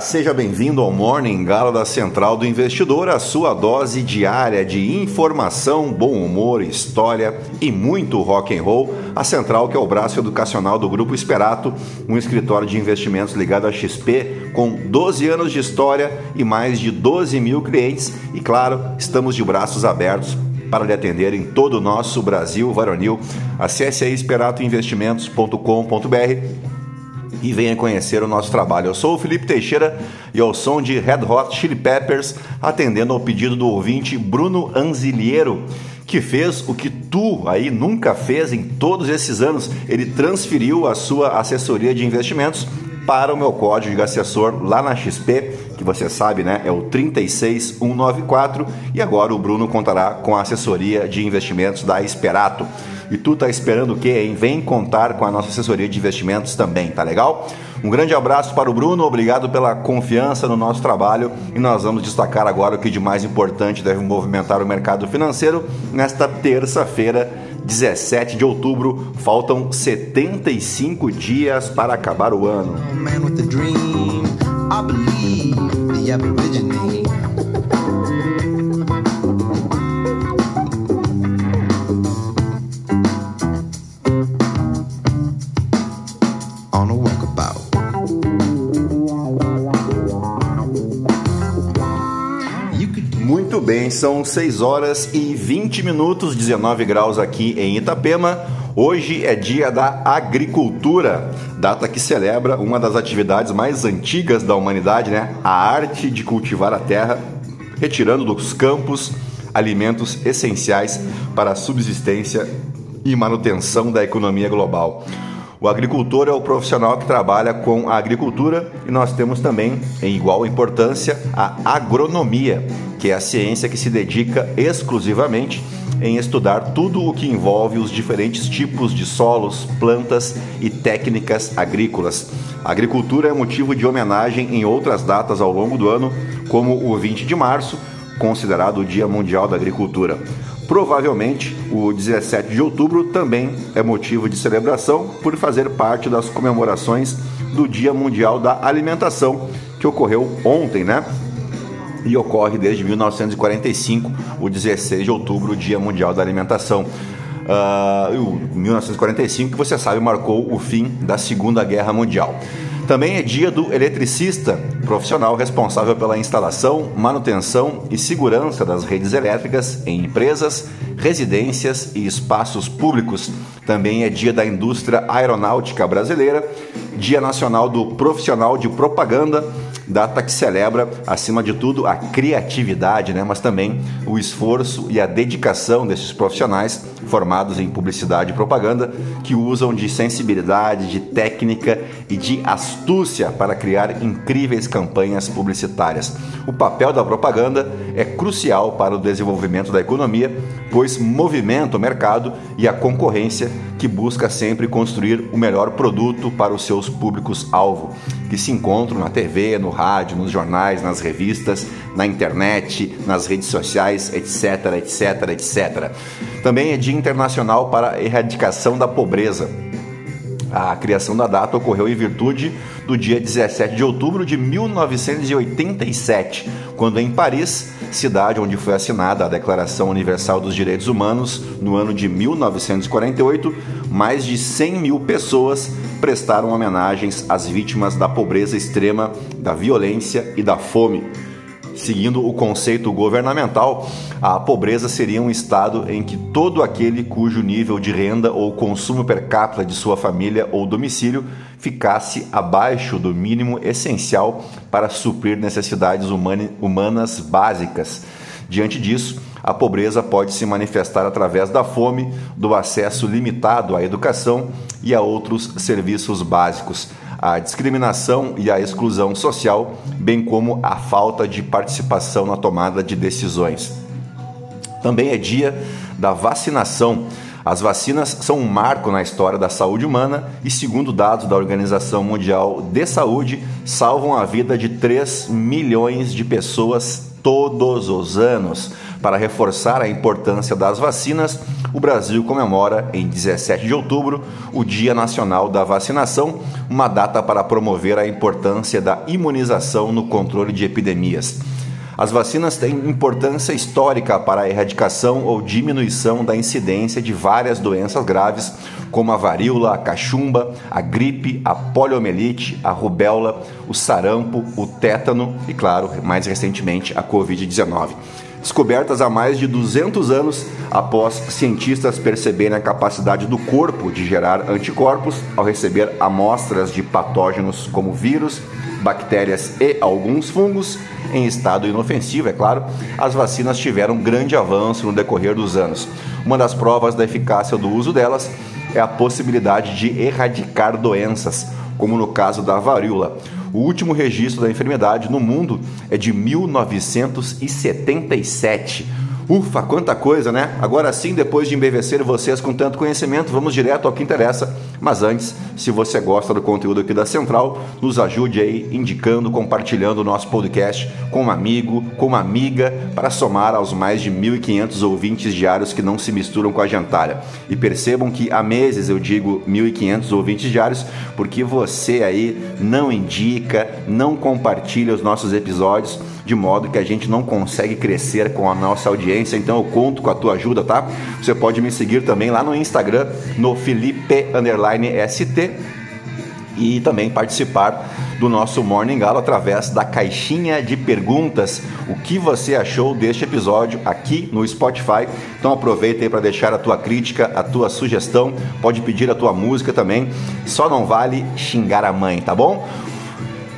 Seja bem-vindo ao Morning Gala da Central do Investidor, a sua dose diária de informação, bom humor, história e muito rock and roll. A Central, que é o braço educacional do Grupo Esperato, um escritório de investimentos ligado à XP, com 12 anos de história e mais de 12 mil clientes. E claro, estamos de braços abertos para lhe atender em todo o nosso Brasil varonil. Acesse aí esperatoinvestimentos.com.br e venha conhecer o nosso trabalho. Eu sou o Felipe Teixeira e ao som de Red Hot Chili Peppers, atendendo ao pedido do ouvinte Bruno Anziliero, que fez o que tu aí nunca fez em todos esses anos. Ele transferiu a sua assessoria de investimentos para o meu código de assessor lá na XP, que você sabe, né? É o 36194 e agora o Bruno contará com a assessoria de investimentos da Esperato. E tu tá esperando o quê, hein? Vem contar com a nossa assessoria de investimentos também, tá legal? Um grande abraço para o Bruno, obrigado pela confiança no nosso trabalho e nós vamos destacar agora o que de mais importante deve movimentar o mercado financeiro nesta terça-feira, 17 de outubro. Faltam 75 dias para acabar o ano. Man são 6 horas e 20 minutos, 19 graus aqui em Itapema. Hoje é dia da agricultura, data que celebra uma das atividades mais antigas da humanidade, né? A arte de cultivar a terra, retirando dos campos alimentos essenciais para a subsistência e manutenção da economia global. O agricultor é o profissional que trabalha com a agricultura e nós temos também, em igual importância, a agronomia, que é a ciência que se dedica exclusivamente em estudar tudo o que envolve os diferentes tipos de solos, plantas e técnicas agrícolas. A agricultura é motivo de homenagem em outras datas ao longo do ano, como o 20 de março, considerado o Dia Mundial da Agricultura. Provavelmente, o 17 de outubro também é motivo de celebração por fazer parte das comemorações do Dia Mundial da Alimentação, que ocorreu ontem, né? E ocorre desde 1945, o 16 de outubro, o Dia Mundial da Alimentação. Ah, o 1945, que você sabe, marcou o fim da Segunda Guerra Mundial. Também é dia do eletricista, profissional responsável pela instalação, manutenção e segurança das redes elétricas em empresas, residências e espaços públicos. Também é dia da indústria aeronáutica brasileira, Dia Nacional do Profissional de Propaganda, data que celebra, acima de tudo, a criatividade, né? mas também o esforço e a dedicação desses profissionais formados em publicidade e propaganda que usam de sensibilidade, de técnica e de astúcia para criar incríveis campanhas publicitárias. O papel da propaganda é crucial para o desenvolvimento da economia, pois movimenta o mercado e a concorrência que busca sempre construir o melhor produto para os seus públicos-alvo, que se encontram na TV, no rádio, nos jornais, nas revistas, na internet, nas redes sociais, etc, etc, etc. Também é Dia Internacional para a Erradicação da Pobreza. A criação da data ocorreu em virtude do dia 17 de outubro de 1987, quando em Paris, cidade onde foi assinada a Declaração Universal dos Direitos Humanos, no ano de 1948, mais de 100 mil pessoas prestaram homenagens às vítimas da pobreza extrema, da violência e da fome. Seguindo o conceito governamental, a pobreza seria um estado em que todo aquele cujo nível de renda ou consumo per capita de sua família ou domicílio ficasse abaixo do mínimo essencial para suprir necessidades humanas básicas. Diante disso, a pobreza pode se manifestar através da fome, do acesso limitado à educação e a outros serviços básicos a discriminação e a exclusão social, bem como a falta de participação na tomada de decisões. Também é dia da vacinação. As vacinas são um marco na história da saúde humana e, segundo dados da Organização Mundial de Saúde, salvam a vida de 3 milhões de pessoas todos os anos. Para reforçar a importância das vacinas, o Brasil comemora em 17 de outubro o Dia Nacional da Vacinação, uma data para promover a importância da imunização no controle de epidemias. As vacinas têm importância histórica para a erradicação ou diminuição da incidência de várias doenças graves, como a varíola, a cachumba, a gripe, a poliomielite, a rubéola, o sarampo, o tétano e, claro, mais recentemente, a Covid-19 descobertas há mais de 200 anos após cientistas perceberem a capacidade do corpo de gerar anticorpos ao receber amostras de patógenos como vírus, bactérias e alguns fungos em estado inofensivo, é claro, as vacinas tiveram grande avanço no decorrer dos anos. Uma das provas da eficácia do uso delas é a possibilidade de erradicar doenças, como no caso da varíola. O último registro da enfermidade no mundo é de 1977 Ufa, quanta coisa, né? Agora sim, depois de embevecer vocês com tanto conhecimento, vamos direto ao que interessa. Mas antes, se você gosta do conteúdo aqui da Central, nos ajude aí indicando, compartilhando o nosso podcast com um amigo, com uma amiga, para somar aos mais de 1.500 ouvintes diários que não se misturam com a gentalha. E percebam que há meses eu digo 1.500 ouvintes diários, porque você aí não indica, não compartilha os nossos episódios de modo que a gente não consegue crescer com a nossa audiência. Então eu conto com a tua ajuda, tá? Você pode me seguir também lá no Instagram, no Felipe_ST e também participar do nosso Morning Galo através da caixinha de perguntas. O que você achou deste episódio aqui no Spotify? Então aproveita aí para deixar a tua crítica, a tua sugestão, pode pedir a tua música também. Só não vale xingar a mãe, tá bom?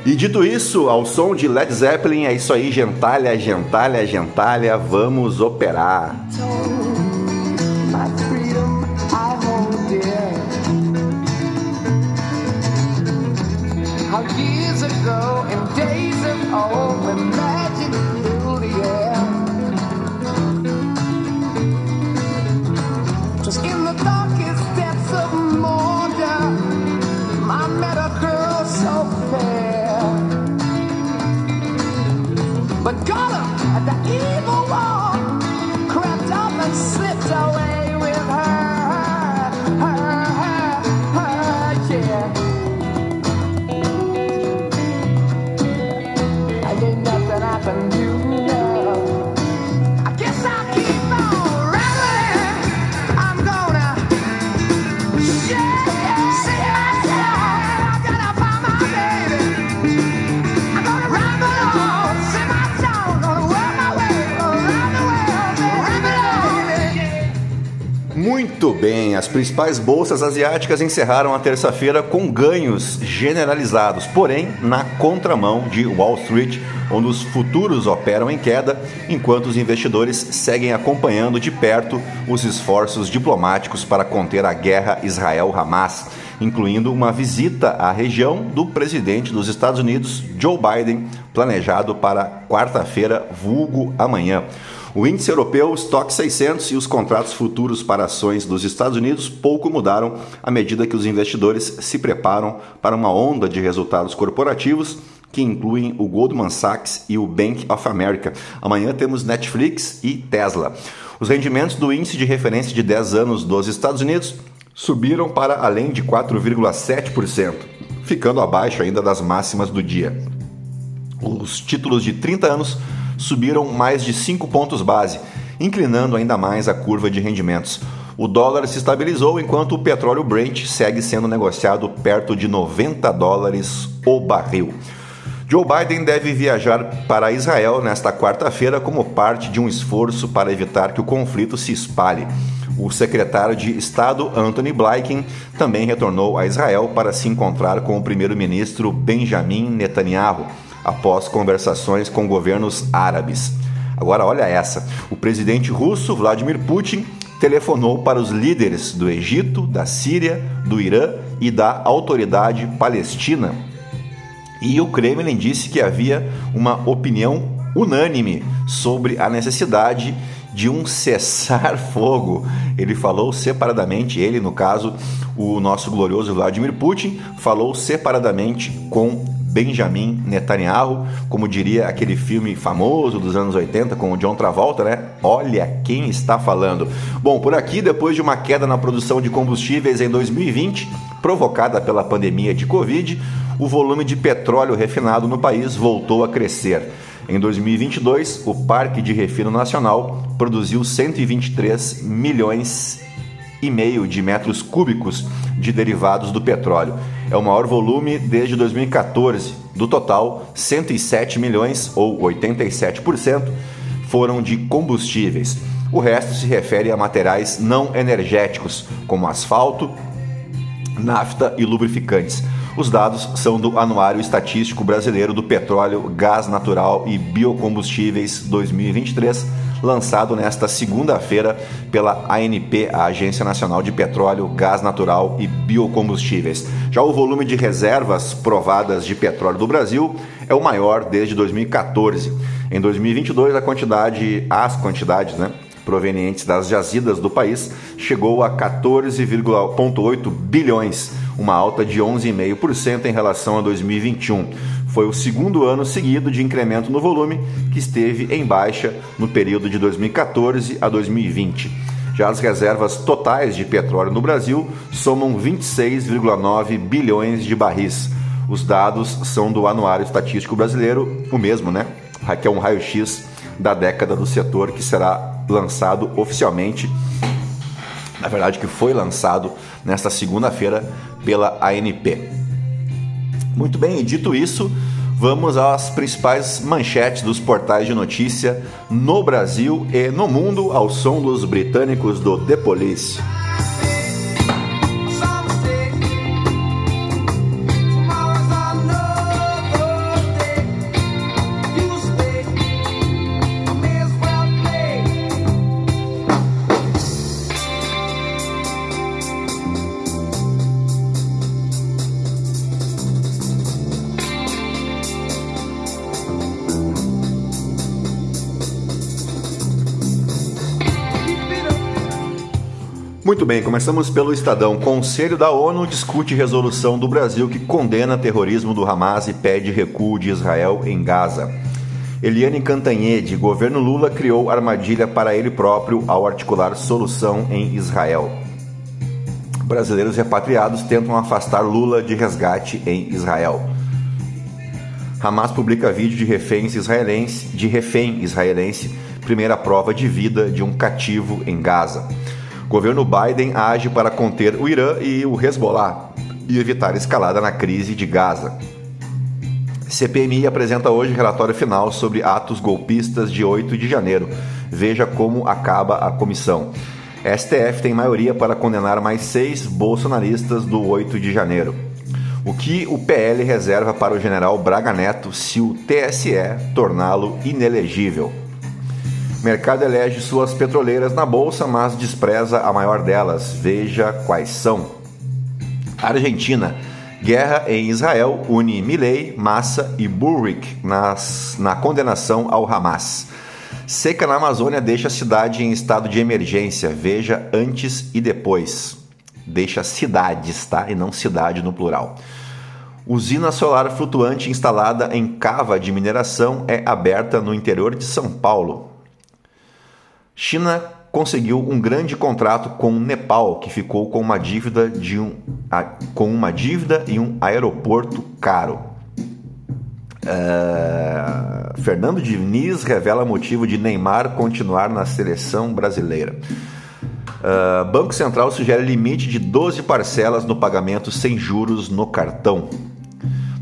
E dito isso, ao som de Led Zeppelin, é isso aí, gentalha, gentalha, gentalha, vamos operar. years ago, in bem, as principais bolsas asiáticas encerraram a terça-feira com ganhos generalizados, porém na contramão de Wall Street, onde os futuros operam em queda, enquanto os investidores seguem acompanhando de perto os esforços diplomáticos para conter a guerra Israel-Hamas incluindo uma visita à região do presidente dos Estados Unidos, Joe Biden, planejado para quarta-feira, vulgo amanhã. O índice europeu Stock 600 e os contratos futuros para ações dos Estados Unidos pouco mudaram à medida que os investidores se preparam para uma onda de resultados corporativos que incluem o Goldman Sachs e o Bank of America. Amanhã temos Netflix e Tesla. Os rendimentos do índice de referência de 10 anos dos Estados Unidos subiram para além de 4,7%, ficando abaixo ainda das máximas do dia. Os títulos de 30 anos subiram mais de 5 pontos base, inclinando ainda mais a curva de rendimentos. O dólar se estabilizou enquanto o petróleo Brent segue sendo negociado perto de 90 dólares o barril. Joe Biden deve viajar para Israel nesta quarta-feira como parte de um esforço para evitar que o conflito se espalhe. O secretário de Estado, Anthony Blinken, também retornou a Israel para se encontrar com o primeiro-ministro Benjamin Netanyahu, após conversações com governos árabes. Agora, olha essa: o presidente russo Vladimir Putin telefonou para os líderes do Egito, da Síria, do Irã e da autoridade palestina. E o Kremlin disse que havia uma opinião unânime sobre a necessidade de um cessar-fogo. Ele falou separadamente, ele, no caso, o nosso glorioso Vladimir Putin, falou separadamente com Benjamin Netanyahu, como diria aquele filme famoso dos anos 80 com o John Travolta, né? Olha quem está falando. Bom, por aqui, depois de uma queda na produção de combustíveis em 2020, provocada pela pandemia de Covid, o volume de petróleo refinado no país voltou a crescer. Em 2022, o Parque de Refino Nacional produziu 123 milhões e meio de metros cúbicos de derivados do petróleo. É o maior volume desde 2014. Do total, 107 milhões, ou 87%, foram de combustíveis. O resto se refere a materiais não energéticos, como asfalto, nafta e lubrificantes. Os dados são do Anuário Estatístico Brasileiro do Petróleo, Gás Natural e Biocombustíveis 2023 lançado nesta segunda-feira pela ANP, a Agência Nacional de Petróleo, Gás Natural e Biocombustíveis. Já o volume de reservas provadas de petróleo do Brasil é o maior desde 2014. Em 2022, a quantidade, as quantidades, né? provenientes das jazidas do país chegou a 14,8 bilhões, uma alta de 11,5% em relação a 2021. Foi o segundo ano seguido de incremento no volume, que esteve em baixa no período de 2014 a 2020. Já as reservas totais de petróleo no Brasil somam 26,9 bilhões de barris. Os dados são do Anuário Estatístico Brasileiro, o mesmo, né? Que é um raio-x da década do setor que será lançado oficialmente. Na verdade, que foi lançado nesta segunda-feira pela ANP. Muito bem, e dito isso, vamos às principais manchetes dos portais de notícia no Brasil e no mundo ao som dos britânicos do The Police. Bem, começamos pelo Estadão. Conselho da ONU discute resolução do Brasil que condena terrorismo do Hamas e pede recuo de Israel em Gaza. Eliane Cantanhede, governo Lula criou armadilha para ele próprio ao articular solução em Israel. Brasileiros repatriados tentam afastar Lula de resgate em Israel. Hamas publica vídeo de reféns israelense, de refém israelense, primeira prova de vida de um cativo em Gaza. Governo Biden age para conter o Irã e o Hezbollah e evitar escalada na crise de Gaza. CPMI apresenta hoje relatório final sobre atos golpistas de 8 de janeiro. Veja como acaba a comissão. STF tem maioria para condenar mais seis bolsonaristas do 8 de janeiro. O que o PL reserva para o general Braga Neto se o TSE torná-lo inelegível? Mercado elege suas petroleiras na bolsa, mas despreza a maior delas. Veja quais são. Argentina. Guerra em Israel une Milley, Massa e Bullrich nas, na condenação ao Hamas. Seca na Amazônia deixa a cidade em estado de emergência. Veja antes e depois. Deixa cidades, tá? E não cidade no plural. Usina solar flutuante instalada em cava de mineração é aberta no interior de São Paulo. China conseguiu um grande contrato com o Nepal, que ficou com uma dívida de um, com uma dívida e um aeroporto caro. Uh, Fernando Diniz revela motivo de Neymar continuar na seleção brasileira. Uh, Banco Central sugere limite de 12 parcelas no pagamento sem juros no cartão.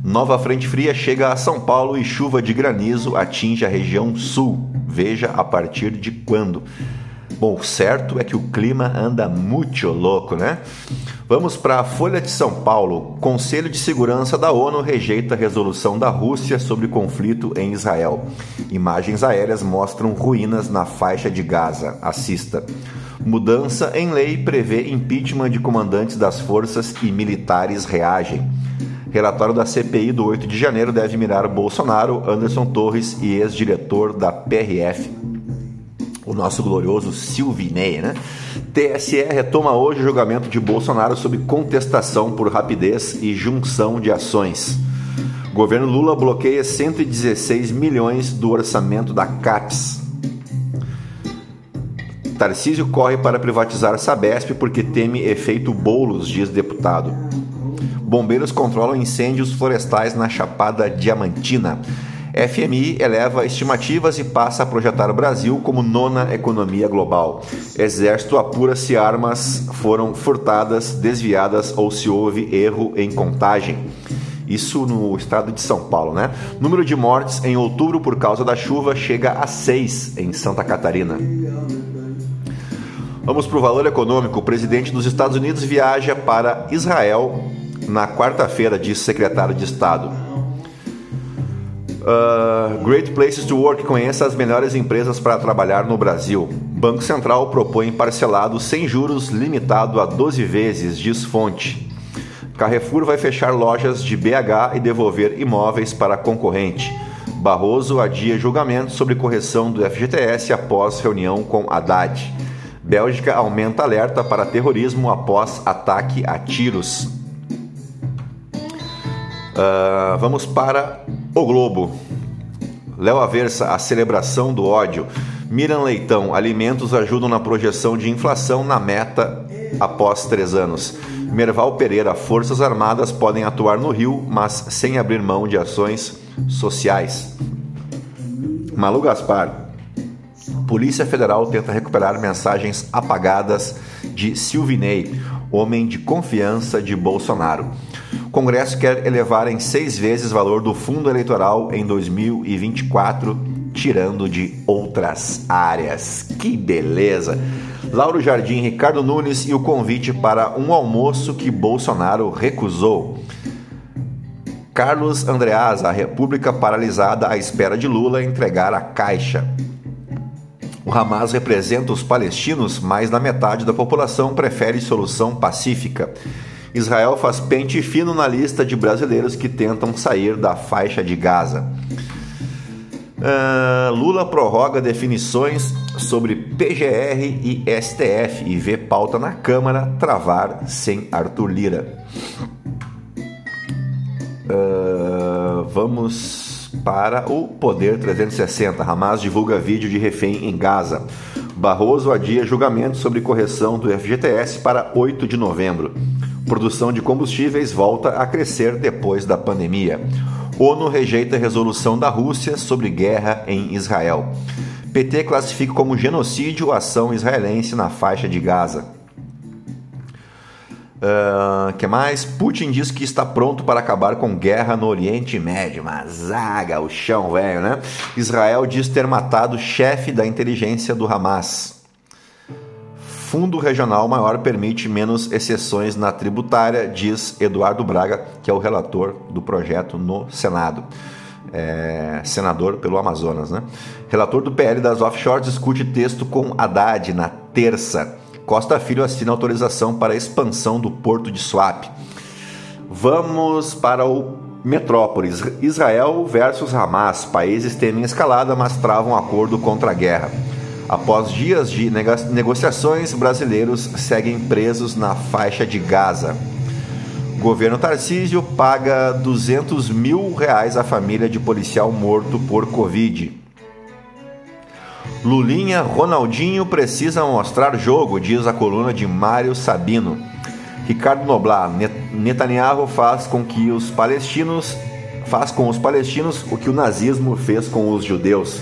Nova frente fria chega a São Paulo e chuva de granizo atinge a região sul. Veja a partir de quando. Bom, certo é que o clima anda muito louco, né? Vamos para a Folha de São Paulo. Conselho de Segurança da ONU rejeita a resolução da Rússia sobre conflito em Israel. Imagens aéreas mostram ruínas na faixa de Gaza. Assista. Mudança em lei prevê impeachment de comandantes das forças e militares reagem. Relatório da CPI do 8 de janeiro deve mirar Bolsonaro, Anderson Torres e ex-diretor da PRF, o nosso glorioso Silvinei, né? TSE retoma hoje o julgamento de Bolsonaro sob contestação por rapidez e junção de ações. Governo Lula bloqueia 116 milhões do orçamento da CAPES. Tarcísio corre para privatizar Sabesp porque teme efeito bolos, diz deputado. Bombeiros controlam incêndios florestais na Chapada Diamantina. FMI eleva estimativas e passa a projetar o Brasil como nona economia global. Exército apura se armas foram furtadas, desviadas ou se houve erro em contagem. Isso no estado de São Paulo, né? Número de mortes em outubro por causa da chuva chega a 6 em Santa Catarina. Vamos para o valor econômico. O presidente dos Estados Unidos viaja para Israel na quarta-feira, diz secretário de Estado. Uh, Great Places to Work conheça as melhores empresas para trabalhar no Brasil. Banco Central propõe parcelado sem juros limitado a 12 vezes, diz fonte. Carrefour vai fechar lojas de BH e devolver imóveis para concorrente. Barroso adia julgamento sobre correção do FGTS após reunião com Haddad. Bélgica aumenta alerta para terrorismo após ataque a tiros. Uh, vamos para o Globo. Léo Aversa, a celebração do ódio. Miran Leitão, alimentos ajudam na projeção de inflação na meta após três anos. Merval Pereira, Forças Armadas podem atuar no Rio, mas sem abrir mão de ações sociais. Malu Gaspar, Polícia Federal tenta recuperar mensagens apagadas de Silvinei, homem de confiança de Bolsonaro. O Congresso quer elevar em seis vezes o valor do fundo eleitoral em 2024, tirando de outras áreas. Que beleza! Lauro Jardim, Ricardo Nunes e o convite para um almoço que Bolsonaro recusou. Carlos Andreas, a República paralisada à espera de Lula entregar a Caixa. O Hamas representa os palestinos, mais da metade da população prefere solução pacífica. Israel faz pente fino na lista de brasileiros que tentam sair da faixa de Gaza. Uh, Lula prorroga definições sobre PGR e STF e vê pauta na Câmara travar sem Arthur Lira. Uh, vamos para o Poder 360. Hamas divulga vídeo de refém em Gaza. Barroso adia julgamento sobre correção do FGTS para 8 de novembro. Produção de combustíveis volta a crescer depois da pandemia. ONU rejeita resolução da Rússia sobre guerra em Israel. PT classifica como genocídio a ação israelense na faixa de Gaza. Uh, que mais? Putin diz que está pronto para acabar com guerra no Oriente Médio. Mas zaga, o chão, velho, né? Israel diz ter matado chefe da inteligência do Hamas. Fundo regional maior permite menos exceções na tributária, diz Eduardo Braga, que é o relator do projeto no Senado. É, senador pelo Amazonas, né? Relator do PL das offshores discute texto com Haddad na terça. Costa Filho assina autorização para expansão do porto de Swap. Vamos para o Metrópolis. Israel versus Hamas. Países temem escalada, mas travam acordo contra a guerra. Após dias de negociações, brasileiros seguem presos na faixa de Gaza. Governo Tarcísio paga 200 mil reais à família de policial morto por Covid. Lulinha, Ronaldinho precisa mostrar jogo, diz a coluna de Mário Sabino. Ricardo Noblar, Netanyahu faz com que os palestinos faz com os palestinos o que o nazismo fez com os judeus.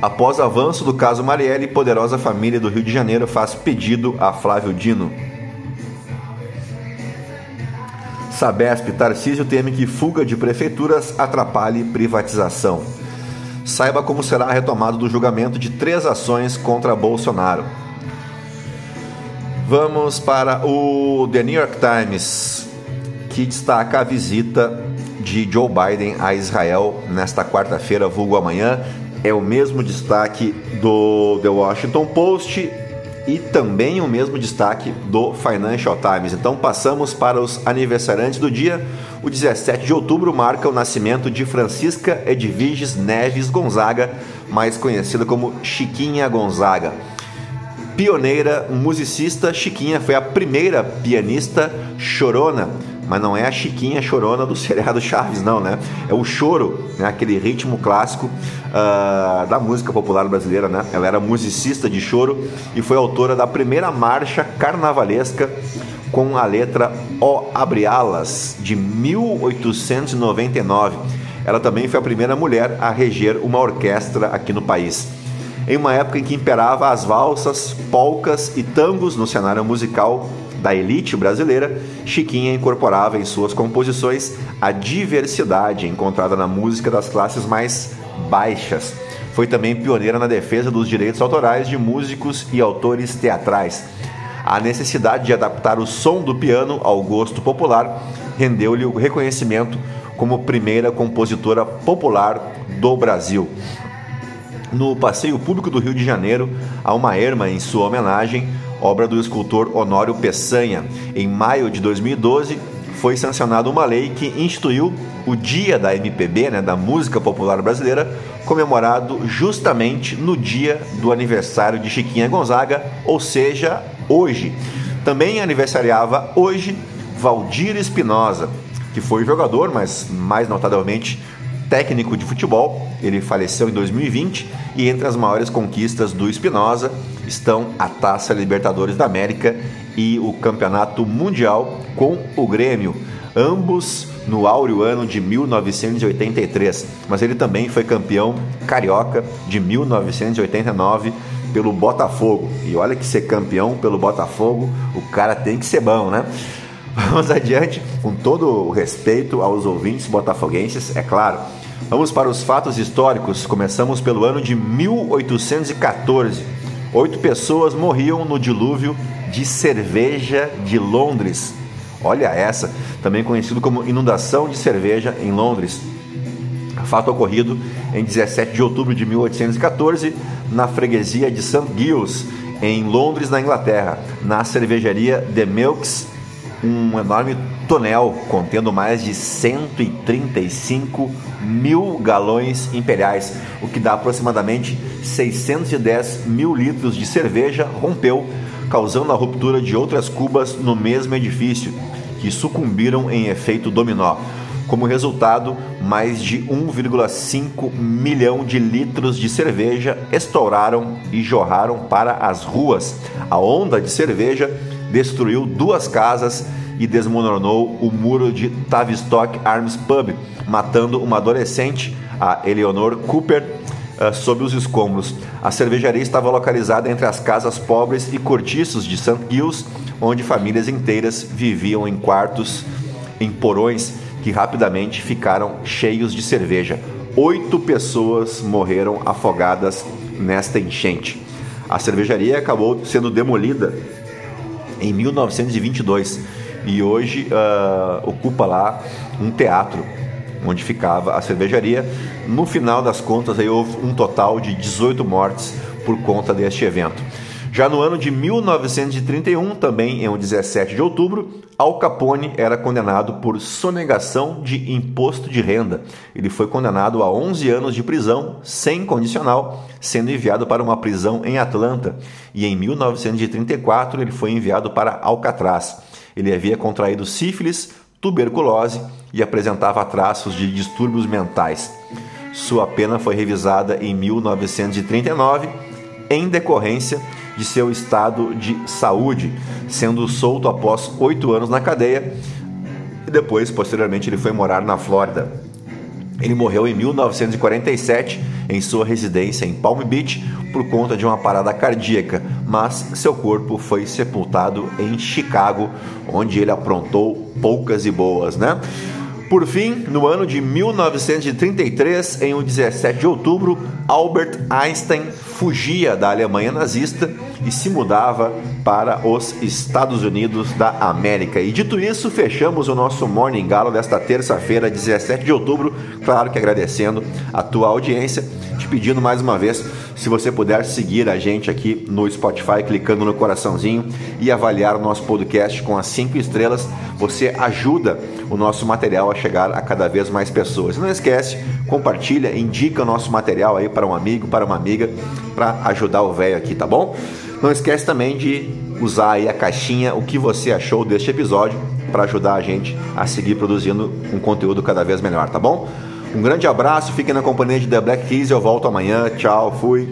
Após avanço do caso Marielle, poderosa família do Rio de Janeiro faz pedido a Flávio Dino. Sabesp, Tarcísio teme que fuga de prefeituras atrapalhe privatização saiba como será a retomada do julgamento de três ações contra Bolsonaro. Vamos para o The New York Times, que destaca a visita de Joe Biden a Israel nesta quarta-feira, vulgo amanhã. É o mesmo destaque do The Washington Post e também o mesmo destaque do Financial Times. Então passamos para os aniversariantes do dia. O 17 de outubro marca o nascimento de Francisca Edviges Neves Gonzaga, mais conhecida como Chiquinha Gonzaga. Pioneira, musicista, Chiquinha foi a primeira pianista chorona mas não é a Chiquinha chorona do seriado Chaves, não, né? É o choro, né? aquele ritmo clássico uh, da música popular brasileira, né? Ela era musicista de choro e foi autora da primeira marcha carnavalesca com a letra O Abrialas, de 1899. Ela também foi a primeira mulher a reger uma orquestra aqui no país. Em uma época em que imperava as valsas, polcas e tangos no cenário musical da elite brasileira, Chiquinha incorporava em suas composições a diversidade encontrada na música das classes mais baixas. Foi também pioneira na defesa dos direitos autorais de músicos e autores teatrais a necessidade de adaptar o som do piano ao gosto popular rendeu-lhe o reconhecimento como primeira compositora popular do Brasil. No Passeio Público do Rio de Janeiro, há uma erma em sua homenagem, obra do escultor Honório Peçanha. Em maio de 2012, foi sancionada uma lei que instituiu o Dia da MPB, né, da música popular brasileira, comemorado justamente no dia do aniversário de Chiquinha Gonzaga, ou seja, hoje. Também aniversariava hoje Valdir Espinosa, que foi jogador, mas mais notavelmente técnico de futebol. Ele faleceu em 2020 e entre as maiores conquistas do Espinosa estão a Taça Libertadores da América e o Campeonato Mundial com o Grêmio, ambos no áureo ano de 1983. Mas ele também foi campeão carioca de 1989 pelo Botafogo. E olha que ser campeão pelo Botafogo, o cara tem que ser bom, né? Vamos adiante, com todo o respeito aos ouvintes botafoguenses, é claro. Vamos para os fatos históricos. Começamos pelo ano de 1814. Oito pessoas morriam no dilúvio de cerveja de Londres. Olha essa, também conhecido como inundação de cerveja em Londres. Fato ocorrido em 17 de outubro de 1814 na freguesia de St. Giles, em Londres, na Inglaterra, na cervejaria The Milks, um enorme tonel contendo mais de 135 mil galões imperiais, o que dá aproximadamente 610 mil litros de cerveja, rompeu, causando a ruptura de outras cubas no mesmo edifício, que sucumbiram em efeito dominó. Como resultado, mais de 1,5 milhão de litros de cerveja estouraram e jorraram para as ruas. A onda de cerveja destruiu duas casas e desmoronou o muro de Tavistock Arms Pub, matando uma adolescente, a Eleanor Cooper, uh, sob os escombros. A cervejaria estava localizada entre as casas pobres e cortiços de St. Giles, onde famílias inteiras viviam em quartos, em porões que rapidamente ficaram cheios de cerveja. Oito pessoas morreram afogadas nesta enchente. A cervejaria acabou sendo demolida em 1922 e hoje uh, ocupa lá um teatro onde ficava a cervejaria. No final das contas, aí houve um total de 18 mortes por conta deste evento. Já no ano de 1931, também em um 17 de outubro, Al Capone era condenado por sonegação de imposto de renda. Ele foi condenado a 11 anos de prisão sem condicional, sendo enviado para uma prisão em Atlanta. E em 1934 ele foi enviado para Alcatraz. Ele havia contraído sífilis, tuberculose e apresentava traços de distúrbios mentais. Sua pena foi revisada em 1939 em decorrência de seu estado de saúde, sendo solto após oito anos na cadeia e depois, posteriormente, ele foi morar na Flórida. Ele morreu em 1947 em sua residência em Palm Beach por conta de uma parada cardíaca, mas seu corpo foi sepultado em Chicago, onde ele aprontou poucas e boas, né? Por fim, no ano de 1933, em um 17 de outubro, Albert Einstein fugia da Alemanha nazista e se mudava para os Estados Unidos da América. E dito isso, fechamos o nosso Morning Galo desta terça-feira, 17 de outubro. Claro que agradecendo a tua audiência, te pedindo mais uma vez, se você puder seguir a gente aqui no Spotify, clicando no coraçãozinho e avaliar o nosso podcast com as cinco estrelas, você ajuda o nosso material a chegar a cada vez mais pessoas. Não esquece, compartilha, indica o nosso material aí para um amigo, para uma amiga, para ajudar o velho aqui, tá bom? Não esquece também de usar aí a caixinha o que você achou deste episódio para ajudar a gente a seguir produzindo um conteúdo cada vez melhor, tá bom? Um grande abraço, fiquem na companhia de The Black Keys, eu volto amanhã. Tchau, fui.